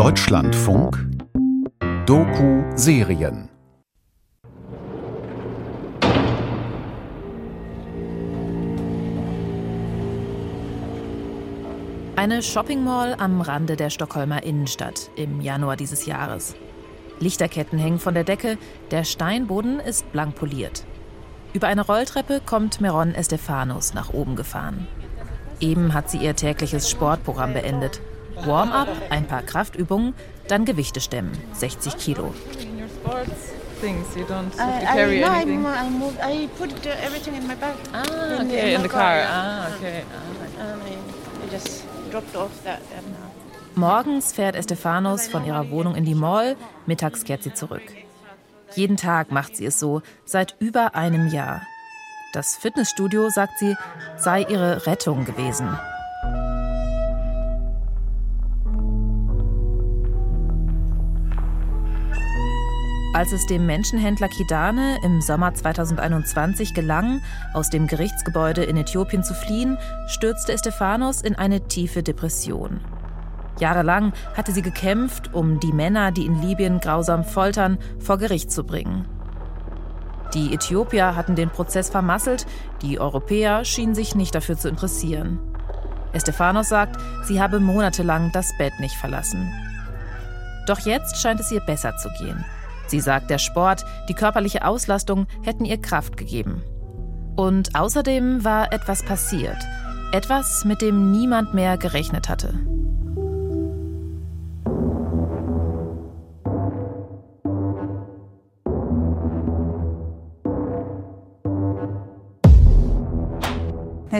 Deutschlandfunk Doku-Serien Eine Shopping Mall am Rande der Stockholmer Innenstadt im Januar dieses Jahres. Lichterketten hängen von der Decke, der Steinboden ist blank poliert. Über eine Rolltreppe kommt Meron Estefanos nach oben gefahren. Eben hat sie ihr tägliches Sportprogramm beendet. Warm-up, ein paar Kraftübungen, dann Gewichte stemmen, 60 Kilo. things you don't have to carry I, no, anything. I, I moved. I put everything in my bag. ah, in the- okay, in in my the car, car. yeah. Ah, okay. And I, I just dropped off that. And, Morgens fährt Estefanos von ihrer Wohnung in die Mall, mittags kehrt sie zurück. Jeden Tag macht sie es so, seit über einem Jahr. Das Fitnessstudio, sagt sie, sei ihre Rettung gewesen. Als es dem Menschenhändler Kidane im Sommer 2021 gelang, aus dem Gerichtsgebäude in Äthiopien zu fliehen, stürzte Estefanos in eine tiefe Depression. Jahrelang hatte sie gekämpft, um die Männer, die in Libyen grausam foltern, vor Gericht zu bringen. Die Äthiopier hatten den Prozess vermasselt, die Europäer schienen sich nicht dafür zu interessieren. Estefanos sagt, sie habe monatelang das Bett nicht verlassen. Doch jetzt scheint es ihr besser zu gehen. Sie sagt, der Sport, die körperliche Auslastung hätten ihr Kraft gegeben. Und außerdem war etwas passiert. Etwas, mit dem niemand mehr gerechnet hatte.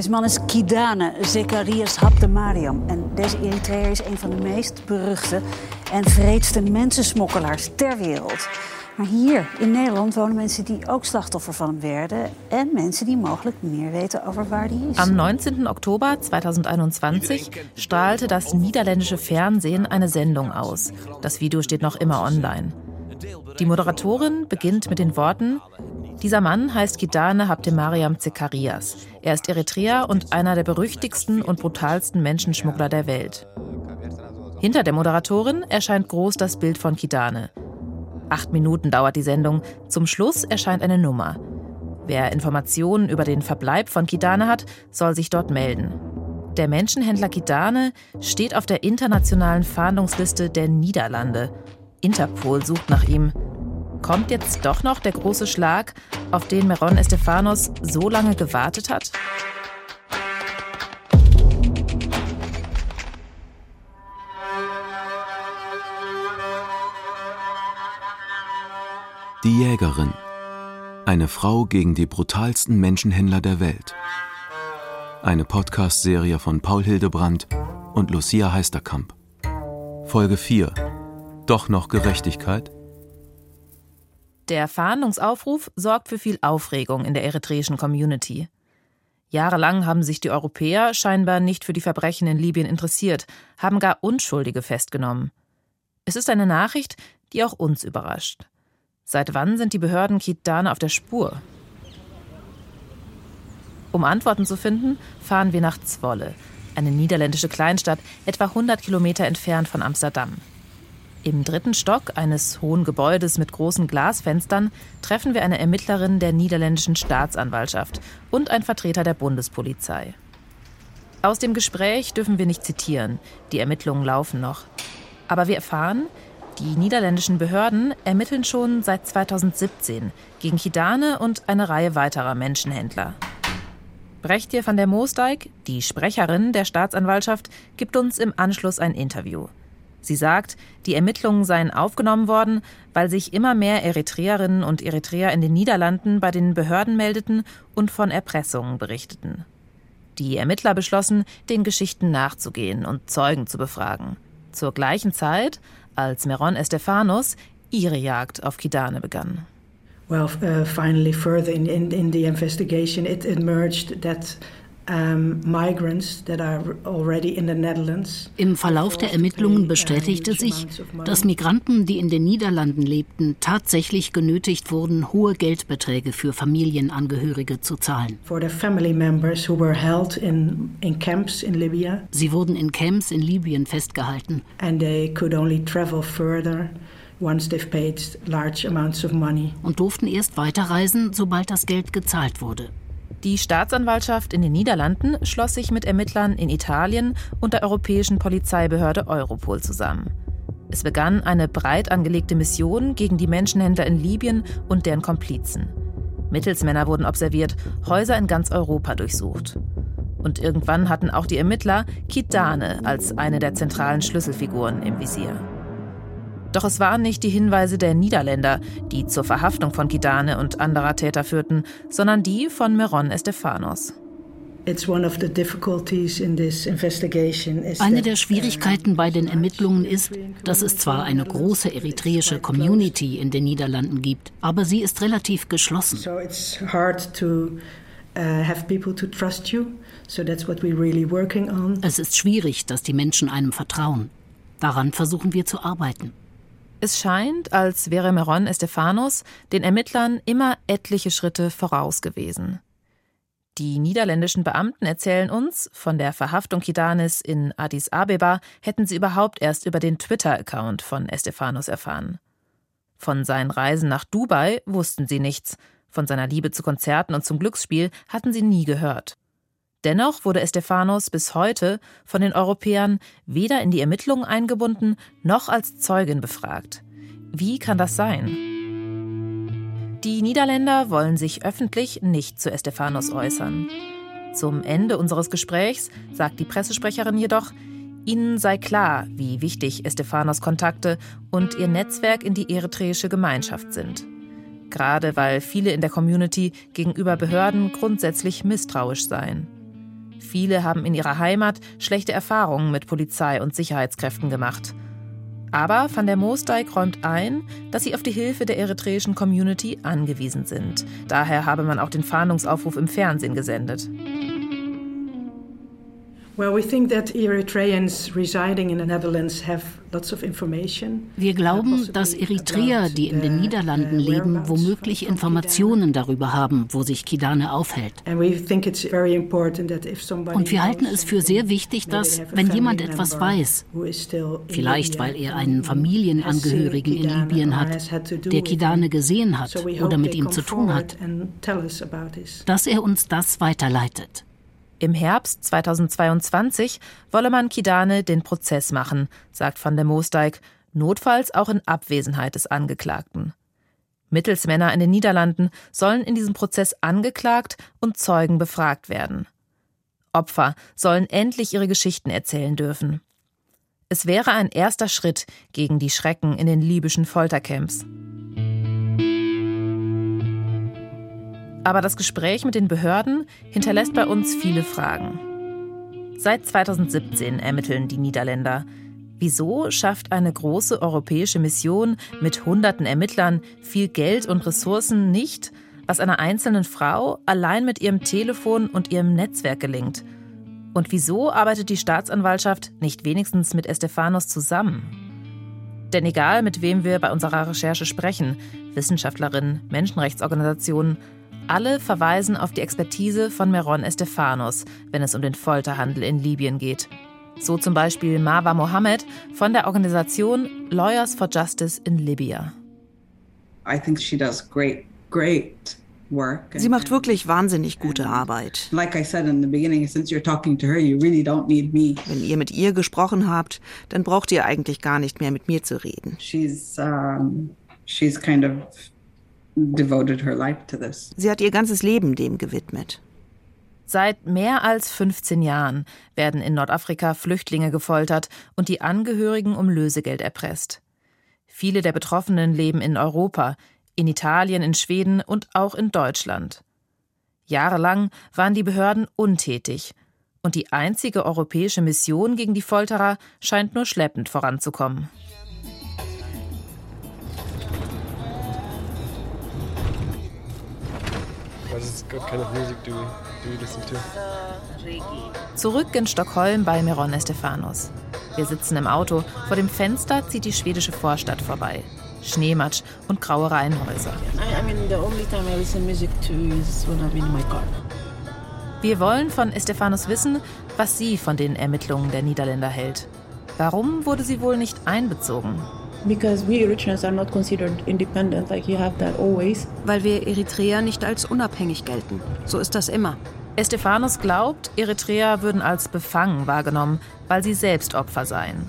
Deze man is Kidane Zekarias Habtemariam. En deze Eritreër is een van de meest beruchte en vreedste mensensmokkelaars ter wereld. Maar hier in Nederland wonen mensen die ook slachtoffer van hem werden. En mensen die mogelijk meer weten over waar hij is. Am 19. Oktober 2021 strahlte das niederländische Fernsehen eine Sendung aus. Das Video steht noch immer online. Die Moderatorin beginnt mit den Worten: Dieser Mann heißt Gidane Habtemariam Zekarias. Er ist Eritreer und einer der berüchtigsten und brutalsten Menschenschmuggler der Welt. Hinter der Moderatorin erscheint groß das Bild von Kidane. Acht Minuten dauert die Sendung. Zum Schluss erscheint eine Nummer. Wer Informationen über den Verbleib von Kidane hat, soll sich dort melden. Der Menschenhändler Kidane steht auf der internationalen Fahndungsliste der Niederlande. Interpol sucht nach ihm. Kommt jetzt doch noch der große Schlag, auf den Meron Estefanos so lange gewartet hat? Die Jägerin. Eine Frau gegen die brutalsten Menschenhändler der Welt. Eine Podcast-Serie von Paul Hildebrandt und Lucia Heisterkamp. Folge 4. Doch noch Gerechtigkeit? Der Fahndungsaufruf sorgt für viel Aufregung in der eritreischen Community. Jahrelang haben sich die Europäer scheinbar nicht für die Verbrechen in Libyen interessiert, haben gar Unschuldige festgenommen. Es ist eine Nachricht, die auch uns überrascht. Seit wann sind die Behörden Kidane auf der Spur? Um Antworten zu finden, fahren wir nach Zwolle, eine niederländische Kleinstadt etwa 100 Kilometer entfernt von Amsterdam. Im dritten Stock eines hohen Gebäudes mit großen Glasfenstern treffen wir eine Ermittlerin der niederländischen Staatsanwaltschaft und ein Vertreter der Bundespolizei. Aus dem Gespräch dürfen wir nicht zitieren, die Ermittlungen laufen noch. Aber wir erfahren, die niederländischen Behörden ermitteln schon seit 2017 gegen Kidane und eine Reihe weiterer Menschenhändler. Brechtje van der Moosdijk, die Sprecherin der Staatsanwaltschaft, gibt uns im Anschluss ein Interview. Sie sagt, die Ermittlungen seien aufgenommen worden, weil sich immer mehr Eritreerinnen und Eritreer in den Niederlanden bei den Behörden meldeten und von Erpressungen berichteten. Die Ermittler beschlossen, den Geschichten nachzugehen und Zeugen zu befragen. Zur gleichen Zeit, als Meron Estefanos ihre Jagd auf Kidane begann. Well, uh, finally, further in, in, in the investigation, it emerged that Im Verlauf der Ermittlungen bestätigte sich, dass Migranten, die in den Niederlanden lebten, tatsächlich genötigt wurden, hohe Geldbeträge für Familienangehörige zu zahlen. Sie wurden in Camps in Libyen festgehalten. And they could only travel further und durften erst weiterreisen, sobald das Geld gezahlt wurde. Die Staatsanwaltschaft in den Niederlanden schloss sich mit Ermittlern in Italien und der europäischen Polizeibehörde Europol zusammen. Es begann eine breit angelegte Mission gegen die Menschenhändler in Libyen und deren Komplizen. Mittelsmänner wurden observiert, Häuser in ganz Europa durchsucht. Und irgendwann hatten auch die Ermittler Kitane als eine der zentralen Schlüsselfiguren im Visier. Doch es waren nicht die Hinweise der Niederländer, die zur Verhaftung von Kidane und anderer Täter führten, sondern die von Meron Estefanos. Eine der Schwierigkeiten bei den Ermittlungen ist, dass es zwar eine große eritreische Community in den Niederlanden gibt, aber sie ist relativ geschlossen. Es ist schwierig, dass die Menschen einem vertrauen. Daran versuchen wir zu arbeiten. Es scheint, als wäre Meron Estefanos den Ermittlern immer etliche Schritte voraus gewesen. Die niederländischen Beamten erzählen uns, von der Verhaftung Kidanis in Addis Abeba hätten sie überhaupt erst über den Twitter-Account von Estefanos erfahren. Von seinen Reisen nach Dubai wussten sie nichts, von seiner Liebe zu Konzerten und zum Glücksspiel hatten sie nie gehört. Dennoch wurde Estefanos bis heute von den Europäern weder in die Ermittlungen eingebunden noch als Zeugin befragt. Wie kann das sein? Die Niederländer wollen sich öffentlich nicht zu Estefanos äußern. Zum Ende unseres Gesprächs sagt die Pressesprecherin jedoch, Ihnen sei klar, wie wichtig Estefanos Kontakte und ihr Netzwerk in die eritreische Gemeinschaft sind. Gerade weil viele in der Community gegenüber Behörden grundsätzlich misstrauisch seien. Viele haben in ihrer Heimat schlechte Erfahrungen mit Polizei und Sicherheitskräften gemacht. Aber Van der Moosdijk räumt ein, dass sie auf die Hilfe der eritreischen Community angewiesen sind. Daher habe man auch den Fahndungsaufruf im Fernsehen gesendet. Wir glauben, dass Eritreer, die in den Niederlanden leben, womöglich Informationen darüber haben, wo sich Kidane aufhält. Und wir halten es für sehr wichtig, dass, wenn jemand etwas weiß, vielleicht weil er einen Familienangehörigen in Libyen hat, der Kidane gesehen hat oder mit ihm zu tun hat, dass er uns das weiterleitet. Im Herbst 2022 wolle man Kidane den Prozess machen, sagt van der Moosdijk, notfalls auch in Abwesenheit des Angeklagten. Mittelsmänner in den Niederlanden sollen in diesem Prozess angeklagt und Zeugen befragt werden. Opfer sollen endlich ihre Geschichten erzählen dürfen. Es wäre ein erster Schritt gegen die Schrecken in den libyschen Foltercamps. Aber das Gespräch mit den Behörden hinterlässt bei uns viele Fragen. Seit 2017 ermitteln die Niederländer. Wieso schafft eine große europäische Mission mit hunderten Ermittlern viel Geld und Ressourcen nicht, was einer einzelnen Frau allein mit ihrem Telefon und ihrem Netzwerk gelingt? Und wieso arbeitet die Staatsanwaltschaft nicht wenigstens mit Estefanos zusammen? Denn egal, mit wem wir bei unserer Recherche sprechen, Wissenschaftlerinnen, Menschenrechtsorganisationen, alle verweisen auf die Expertise von Meron Estefanos, wenn es um den Folterhandel in Libyen geht. So zum Beispiel Marwa Mohammed von der Organisation Lawyers for Justice in Libya. Sie macht wirklich wahnsinnig gute Arbeit. Wenn ihr mit ihr gesprochen habt, dann braucht ihr eigentlich gar nicht mehr mit mir zu reden. She's, um, she's kind of Sie hat ihr ganzes Leben dem gewidmet. Seit mehr als 15 Jahren werden in Nordafrika Flüchtlinge gefoltert und die Angehörigen um Lösegeld erpresst. Viele der Betroffenen leben in Europa, in Italien, in Schweden und auch in Deutschland. Jahrelang waren die Behörden untätig und die einzige europäische Mission gegen die Folterer scheint nur schleppend voranzukommen. What kind of music do, do you listen to? Zurück in Stockholm bei Miron Estefanos. Wir sitzen im Auto. Vor dem Fenster zieht die schwedische Vorstadt vorbei. Schneematsch und graue Reihenhäuser. Wir wollen von Estefanos wissen, was sie von den Ermittlungen der Niederländer hält. Warum wurde sie wohl nicht einbezogen? Weil wir Eritreer nicht als unabhängig gelten. So ist das immer. Estefanos glaubt, Eritreer würden als befangen wahrgenommen, weil sie selbst Opfer seien.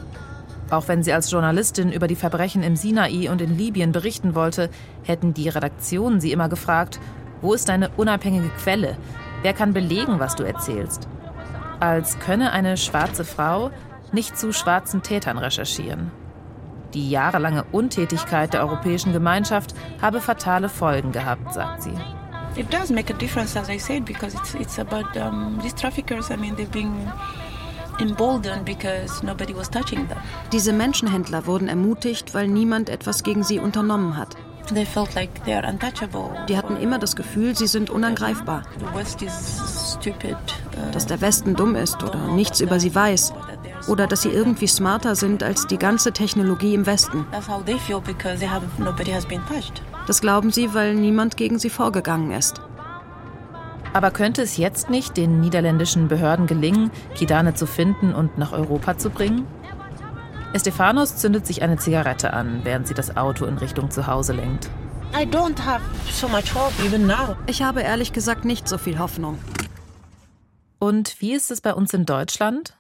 Auch wenn sie als Journalistin über die Verbrechen im Sinai und in Libyen berichten wollte, hätten die Redaktionen sie immer gefragt, wo ist deine unabhängige Quelle? Wer kann belegen, was du erzählst? Als könne eine schwarze Frau nicht zu schwarzen Tätern recherchieren. Die jahrelange Untätigkeit der Europäischen Gemeinschaft habe fatale Folgen gehabt, sagt sie. It does make a difference, as I said, because it's it's about um, these traffickers. I mean, they're being emboldened because nobody was touching them. Diese Menschenhändler wurden ermutigt, weil niemand etwas gegen sie unternommen hat. They felt like they are untouchable. Die hatten immer das Gefühl, sie sind unangreifbar. The West is stupid. Uh, Dass der Westen dumm ist oder nichts über sie weiß oder dass sie irgendwie smarter sind als die ganze Technologie im Westen. Das glauben sie, weil niemand gegen sie vorgegangen ist. Aber könnte es jetzt nicht den niederländischen Behörden gelingen, Kidane zu finden und nach Europa zu bringen? Estefanos zündet sich eine Zigarette an, während sie das Auto in Richtung Zuhause lenkt. So hope, ich habe ehrlich gesagt nicht so viel Hoffnung. Und wie ist es bei uns in Deutschland?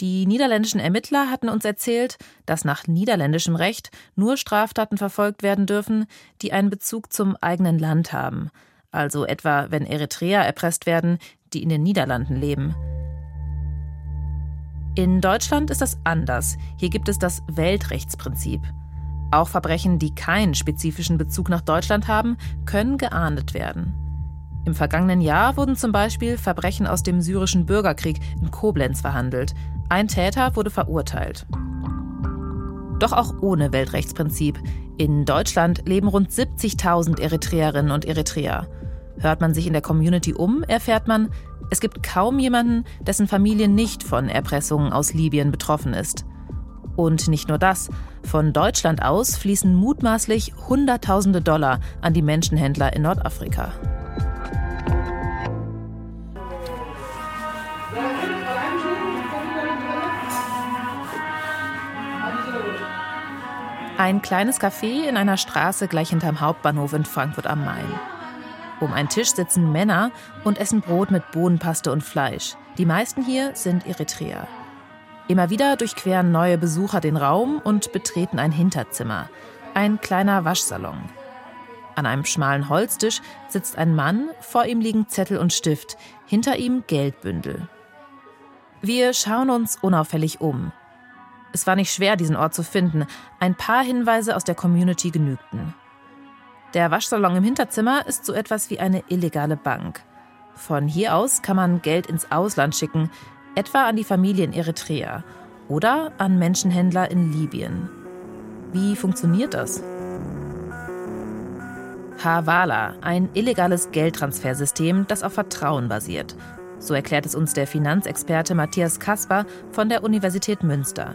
Die niederländischen Ermittler hatten uns erzählt, dass nach niederländischem Recht nur Straftaten verfolgt werden dürfen, die einen Bezug zum eigenen Land haben, also etwa wenn Eritreer erpresst werden, die in den Niederlanden leben. In Deutschland ist das anders. Hier gibt es das Weltrechtsprinzip. Auch Verbrechen, die keinen spezifischen Bezug nach Deutschland haben, können geahndet werden. Im vergangenen Jahr wurden zum Beispiel Verbrechen aus dem syrischen Bürgerkrieg in Koblenz verhandelt, ein Täter wurde verurteilt. Doch auch ohne Weltrechtsprinzip. In Deutschland leben rund 70.000 Eritreerinnen und Eritreer. Hört man sich in der Community um, erfährt man, es gibt kaum jemanden, dessen Familie nicht von Erpressungen aus Libyen betroffen ist. Und nicht nur das, von Deutschland aus fließen mutmaßlich Hunderttausende Dollar an die Menschenhändler in Nordafrika. Ein kleines Café in einer Straße gleich hinterm Hauptbahnhof in Frankfurt am Main. Um einen Tisch sitzen Männer und essen Brot mit Bohnenpaste und Fleisch. Die meisten hier sind Eritreer. Immer wieder durchqueren neue Besucher den Raum und betreten ein Hinterzimmer, ein kleiner Waschsalon. An einem schmalen Holztisch sitzt ein Mann, vor ihm liegen Zettel und Stift, hinter ihm Geldbündel. Wir schauen uns unauffällig um. Es war nicht schwer, diesen Ort zu finden. Ein paar Hinweise aus der Community genügten. Der Waschsalon im Hinterzimmer ist so etwas wie eine illegale Bank. Von hier aus kann man Geld ins Ausland schicken, etwa an die Familie in Eritrea oder an Menschenhändler in Libyen. Wie funktioniert das? Havala, ein illegales Geldtransfersystem, das auf Vertrauen basiert. So erklärt es uns der Finanzexperte Matthias Kasper von der Universität Münster.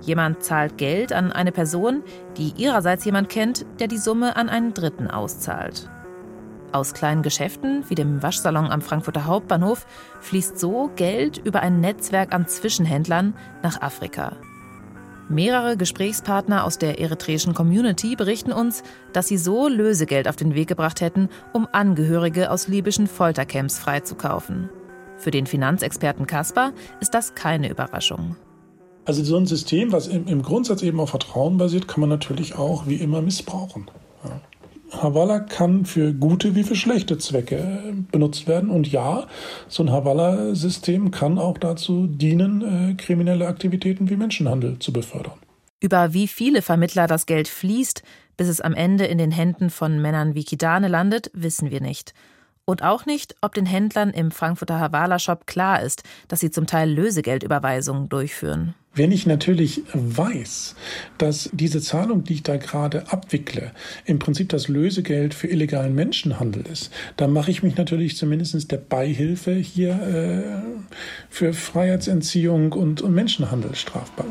Jemand zahlt Geld an eine Person, die ihrerseits jemand kennt, der die Summe an einen Dritten auszahlt. Aus kleinen Geschäften wie dem Waschsalon am Frankfurter Hauptbahnhof fließt so Geld über ein Netzwerk an Zwischenhändlern nach Afrika. Mehrere Gesprächspartner aus der eritreischen Community berichten uns, dass sie so Lösegeld auf den Weg gebracht hätten, um Angehörige aus libyschen Foltercamps freizukaufen. Für den Finanzexperten Kaspar ist das keine Überraschung. Also so ein System, was im, im Grundsatz eben auf Vertrauen basiert, kann man natürlich auch wie immer missbrauchen. Ja. Havala kann für gute wie für schlechte Zwecke äh, benutzt werden. Und ja, so ein Havala-System kann auch dazu dienen, äh, kriminelle Aktivitäten wie Menschenhandel zu befördern. Über wie viele Vermittler das Geld fließt, bis es am Ende in den Händen von Männern wie Kidane landet, wissen wir nicht. Und auch nicht, ob den Händlern im Frankfurter Havala-Shop klar ist, dass sie zum Teil Lösegeldüberweisungen durchführen. Wenn ich natürlich weiß, dass diese Zahlung, die ich da gerade abwickle, im Prinzip das Lösegeld für illegalen Menschenhandel ist, dann mache ich mich natürlich zumindest der Beihilfe hier äh, für Freiheitsentziehung und, und Menschenhandel strafbar.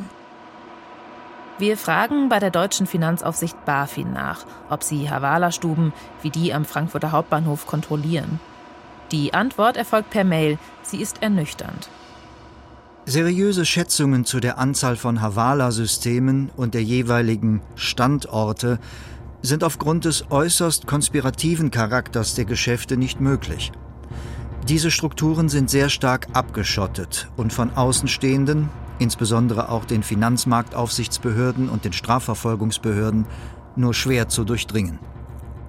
Wir fragen bei der deutschen Finanzaufsicht BaFin nach, ob sie Havala-Stuben wie die am Frankfurter Hauptbahnhof kontrollieren. Die Antwort erfolgt per Mail. Sie ist ernüchternd. Seriöse Schätzungen zu der Anzahl von Havala-Systemen und der jeweiligen Standorte sind aufgrund des äußerst konspirativen Charakters der Geschäfte nicht möglich. Diese Strukturen sind sehr stark abgeschottet und von Außenstehenden, insbesondere auch den Finanzmarktaufsichtsbehörden und den Strafverfolgungsbehörden, nur schwer zu durchdringen.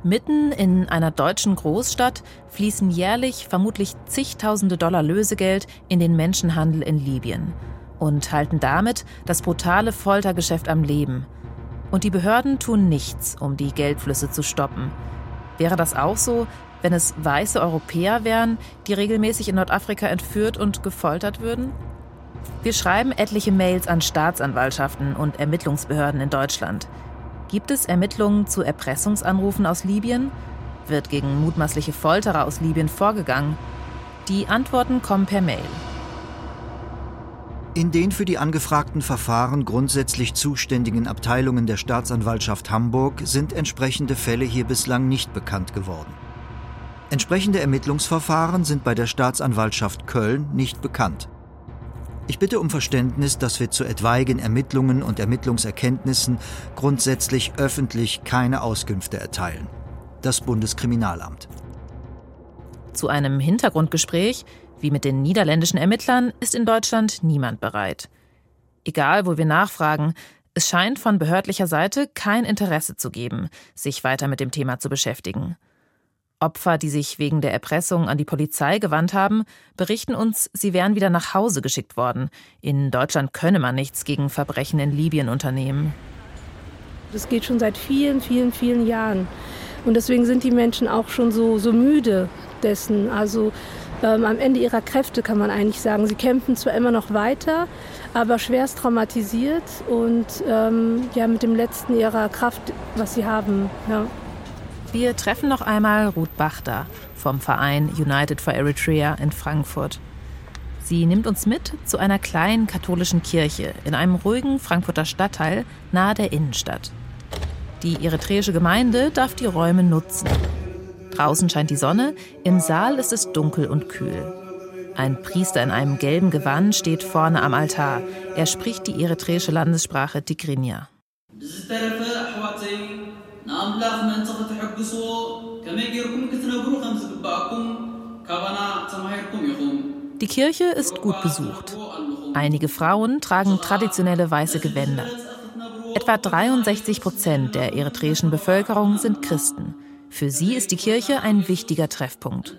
Mitten in einer deutschen Großstadt fließen jährlich vermutlich zigtausende Dollar Lösegeld in den Menschenhandel in Libyen und halten damit das brutale Foltergeschäft am Leben. Und die Behörden tun nichts, um die Geldflüsse zu stoppen. Wäre das auch so, wenn es weiße Europäer wären, die regelmäßig in Nordafrika entführt und gefoltert würden? Wir schreiben etliche Mails an Staatsanwaltschaften und Ermittlungsbehörden in Deutschland. Gibt es Ermittlungen zu Erpressungsanrufen aus Libyen? Wird gegen mutmaßliche Folterer aus Libyen vorgegangen? Die Antworten kommen per Mail. In den für die angefragten Verfahren grundsätzlich zuständigen Abteilungen der Staatsanwaltschaft Hamburg sind entsprechende Fälle hier bislang nicht bekannt geworden. Entsprechende Ermittlungsverfahren sind bei der Staatsanwaltschaft Köln nicht bekannt. Ich bitte um Verständnis, dass wir zu etwaigen Ermittlungen und Ermittlungserkenntnissen grundsätzlich öffentlich keine Auskünfte erteilen. Das Bundeskriminalamt. Zu einem Hintergrundgespräch, wie mit den niederländischen Ermittlern, ist in Deutschland niemand bereit. Egal, wo wir nachfragen, es scheint von behördlicher Seite kein Interesse zu geben, sich weiter mit dem Thema zu beschäftigen. Opfer, die sich wegen der Erpressung an die Polizei gewandt haben, berichten uns, sie wären wieder nach Hause geschickt worden. In Deutschland könne man nichts gegen Verbrechen in Libyen unternehmen. Das geht schon seit vielen, vielen, vielen Jahren. Und deswegen sind die Menschen auch schon so, so müde dessen. Also ähm, am Ende ihrer Kräfte kann man eigentlich sagen. Sie kämpfen zwar immer noch weiter, aber schwerst traumatisiert und ähm, ja mit dem letzten ihrer Kraft, was sie haben. Ja. Wir treffen noch einmal Ruth Bachter vom Verein United for Eritrea in Frankfurt. Sie nimmt uns mit zu einer kleinen katholischen Kirche in einem ruhigen Frankfurter Stadtteil nahe der Innenstadt. Die eritreische Gemeinde darf die Räume nutzen. Draußen scheint die Sonne, im Saal ist es dunkel und kühl. Ein Priester in einem gelben Gewand steht vorne am Altar. Er spricht die eritreische Landessprache Tigrinya. ንኣምላኽ መንጽ ክትሕግስዎ ከመይ ጌርኩም ክትነብሩ ከም ዝግባአኩም ካባና ተማሂርኩም ኢኹም Die Kirche ist gut besucht. Einige Frauen tragen traditionelle weiße Gewänder. Etwa 63 Prozent der eritreischen Bevölkerung sind Christen. Für sie ist die Kirche ein wichtiger Treffpunkt.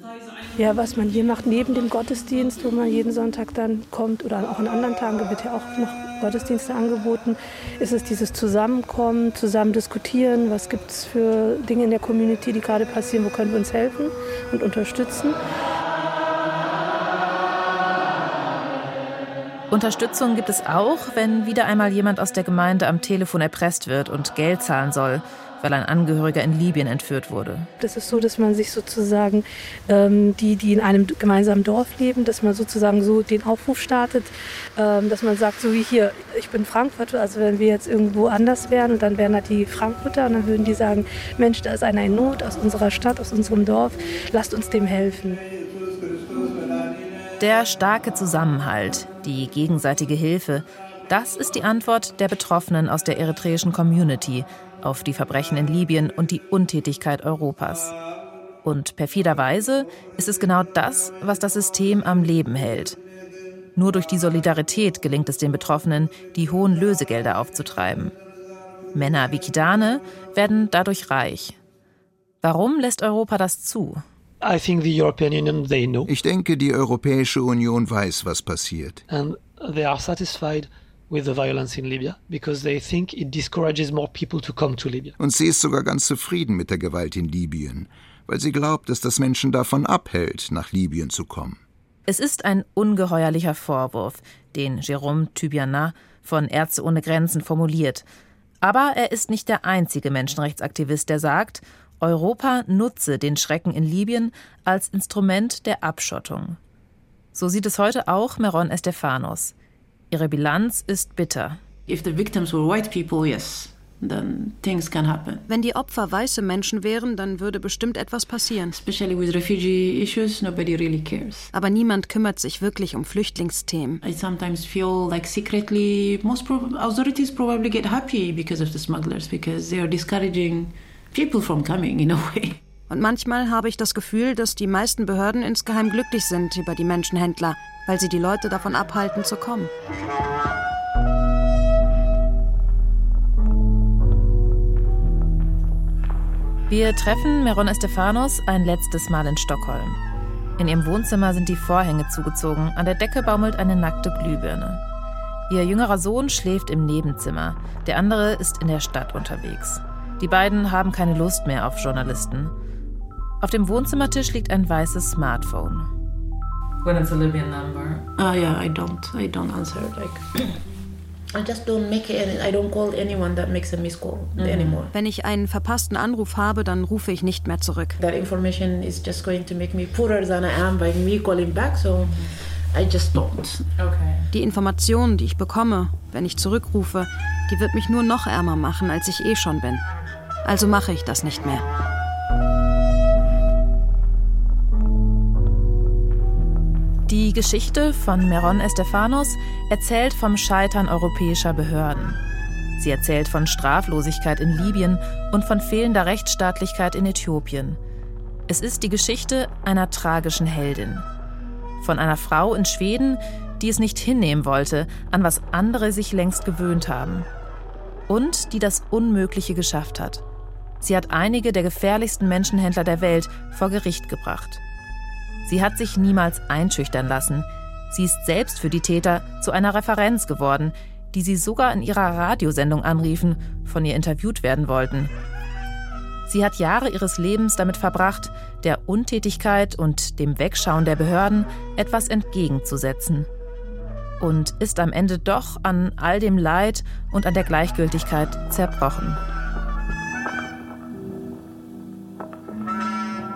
Ja, was man hier macht, neben dem Gottesdienst, wo man jeden Sonntag dann kommt oder auch an anderen Tagen wird ja auch noch Gottesdienste angeboten, ist es dieses Zusammenkommen, zusammen diskutieren, was gibt es für Dinge in der Community, die gerade passieren, wo können wir uns helfen und unterstützen. Unterstützung gibt es auch, wenn wieder einmal jemand aus der Gemeinde am Telefon erpresst wird und Geld zahlen soll weil ein Angehöriger in Libyen entführt wurde. Das ist so, dass man sich sozusagen ähm, die, die in einem gemeinsamen Dorf leben, dass man sozusagen so den Aufruf startet, ähm, dass man sagt, so wie hier, ich bin Frankfurter, also wenn wir jetzt irgendwo anders wären und dann wären da die Frankfurter und dann würden die sagen, Mensch, da ist einer in Not aus unserer Stadt, aus unserem Dorf, lasst uns dem helfen. Der starke Zusammenhalt, die gegenseitige Hilfe, das ist die Antwort der Betroffenen aus der eritreischen Community auf die Verbrechen in Libyen und die Untätigkeit Europas. Und perfiderweise ist es genau das, was das System am Leben hält. Nur durch die Solidarität gelingt es den Betroffenen, die hohen Lösegelder aufzutreiben. Männer wie Kidane werden dadurch reich. Warum lässt Europa das zu? Ich denke, die Europäische Union weiß, was passiert. And they are satisfied with the violence in Libya because they think it discourages more people to come to Libya. Und sie ist sogar ganz zufrieden mit der Gewalt in Libyen, weil sie glaubt, dass das Menschen davon abhält, nach Libyen zu kommen. Es ist ein ungeheuerlicher Vorwurf, den Jérôme Tubiana von Ärzte ohne Grenzen formuliert. Aber er ist nicht der einzige Menschenrechtsaktivist, der sagt, Europa nutze den Schrecken in Libyen als Instrument der Abschottung. So sieht es heute auch Meron Estefanos. Ihre Bilanz ist bitter. If the victims were white people, yes, then things can happen. Wenn die Opfer weiße Menschen wären, dann würde bestimmt etwas passieren. Especially with refugee issues, nobody really cares. Aber niemand kümmert sich wirklich um Flüchtlingsthemen. I sometimes feel like secretly most pro authorities probably get happy because of the smugglers because they are discouraging people from coming in a way. Und manchmal habe ich das Gefühl, dass die meisten Behörden insgeheim glücklich sind über die Menschenhändler, weil sie die Leute davon abhalten zu kommen. Wir treffen Meron Estefanos ein letztes Mal in Stockholm. In ihrem Wohnzimmer sind die Vorhänge zugezogen, an der Decke baumelt eine nackte Glühbirne. Ihr jüngerer Sohn schläft im Nebenzimmer, der andere ist in der Stadt unterwegs. Die beiden haben keine Lust mehr auf Journalisten. Auf dem Wohnzimmertisch liegt ein weißes Smartphone. When it's a Libyan number. Oh yeah, I don't, I don't answer. Like, I just don't make it. I don't call anyone that makes a missed call mm -hmm. anymore. Wenn ich einen verpassten Anruf habe, dann rufe ich nicht mehr zurück. That information is just going to make me poorer than I am by me calling back. So. I just don't. Okay. Die Information, die ich bekomme, wenn ich zurückrufe, die wird mich nur noch ärmer machen, als ich eh schon bin. Also mache ich das nicht mehr. Die Geschichte von Meron Estefanos erzählt vom Scheitern europäischer Behörden. Sie erzählt von Straflosigkeit in Libyen und von fehlender Rechtsstaatlichkeit in Äthiopien. Es ist die Geschichte einer tragischen Heldin. Von einer Frau in Schweden, die es nicht hinnehmen wollte, an was andere sich längst gewöhnt haben. Und die das Unmögliche geschafft hat. Sie hat einige der gefährlichsten Menschenhändler der Welt vor Gericht gebracht. Sie hat sich niemals einschüchtern lassen. Sie ist selbst für die Täter zu einer Referenz geworden, die sie sogar in ihrer Radiosendung anriefen, von ihr interviewt werden wollten. Sie hat Jahre ihres Lebens damit verbracht, der Untätigkeit und dem Wegschauen der Behörden etwas entgegenzusetzen. Und ist am Ende doch an all dem Leid und an der Gleichgültigkeit zerbrochen.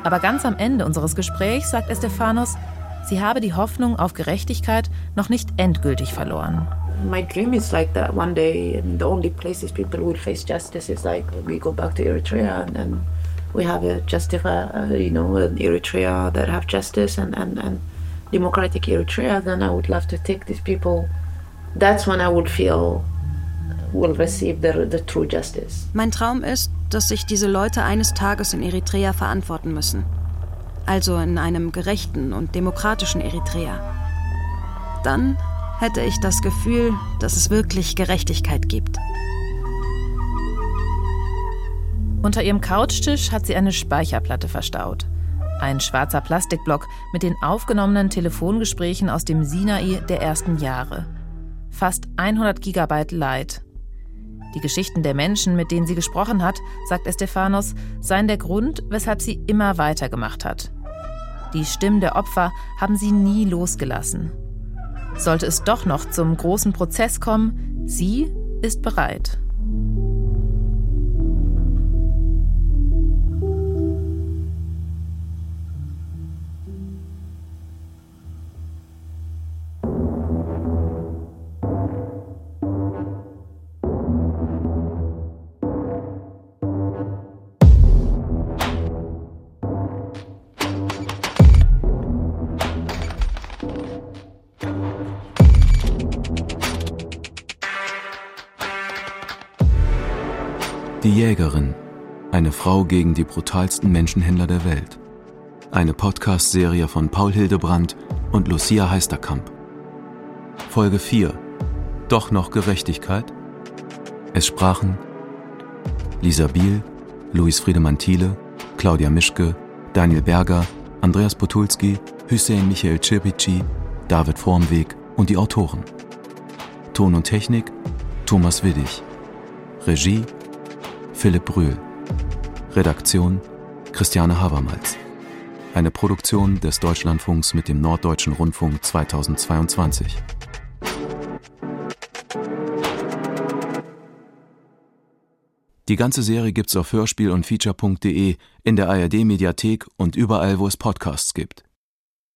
Aber ganz am Ende unseres Gesprächs sagt Estefanos, sie habe die Hoffnung auf Gerechtigkeit noch nicht endgültig verloren. My dream is like that one day, and the only places people will face justice is like we go back to Eritrea and, and we have a justice, uh, you know, an Eritrea that have justice and, and, and democratic Eritrea. Then I would love to take these people. That's when I would feel will receive the, the true justice. Mein Traum ist, dass sich diese Leute eines Tages in Eritrea verantworten müssen. Also in einem gerechten und demokratischen Eritrea. Dann hätte ich das Gefühl, dass es wirklich Gerechtigkeit gibt. Unter ihrem Couchtisch hat sie eine Speicherplatte verstaut. Ein schwarzer Plastikblock mit den aufgenommenen Telefongesprächen aus dem Sinai der ersten Jahre. Fast 100 Gigabyte Leid die Geschichten der Menschen, mit denen sie gesprochen hat, sagt Estefanos, seien der Grund, weshalb sie immer weitergemacht hat. Die Stimmen der Opfer haben sie nie losgelassen. Sollte es doch noch zum großen Prozess kommen, sie ist bereit. Gegen die brutalsten Menschenhändler der Welt. Eine Podcast-Serie von Paul Hildebrandt und Lucia Heisterkamp. Folge 4. Doch noch Gerechtigkeit? Es sprachen Lisa Biel, Luis Friedemann Thiele, Claudia Mischke, Daniel Berger, Andreas Potulski, Hüseyin Michael Cirpici, David Vormweg und die Autoren. Ton und Technik Thomas Widdig. Regie Philipp Brühl. Redaktion Christiane Habermals. Eine Produktion des Deutschlandfunks mit dem Norddeutschen Rundfunk 2022. Die ganze Serie gibt's auf hörspiel- und feature.de, in der ARD-Mediathek und überall, wo es Podcasts gibt.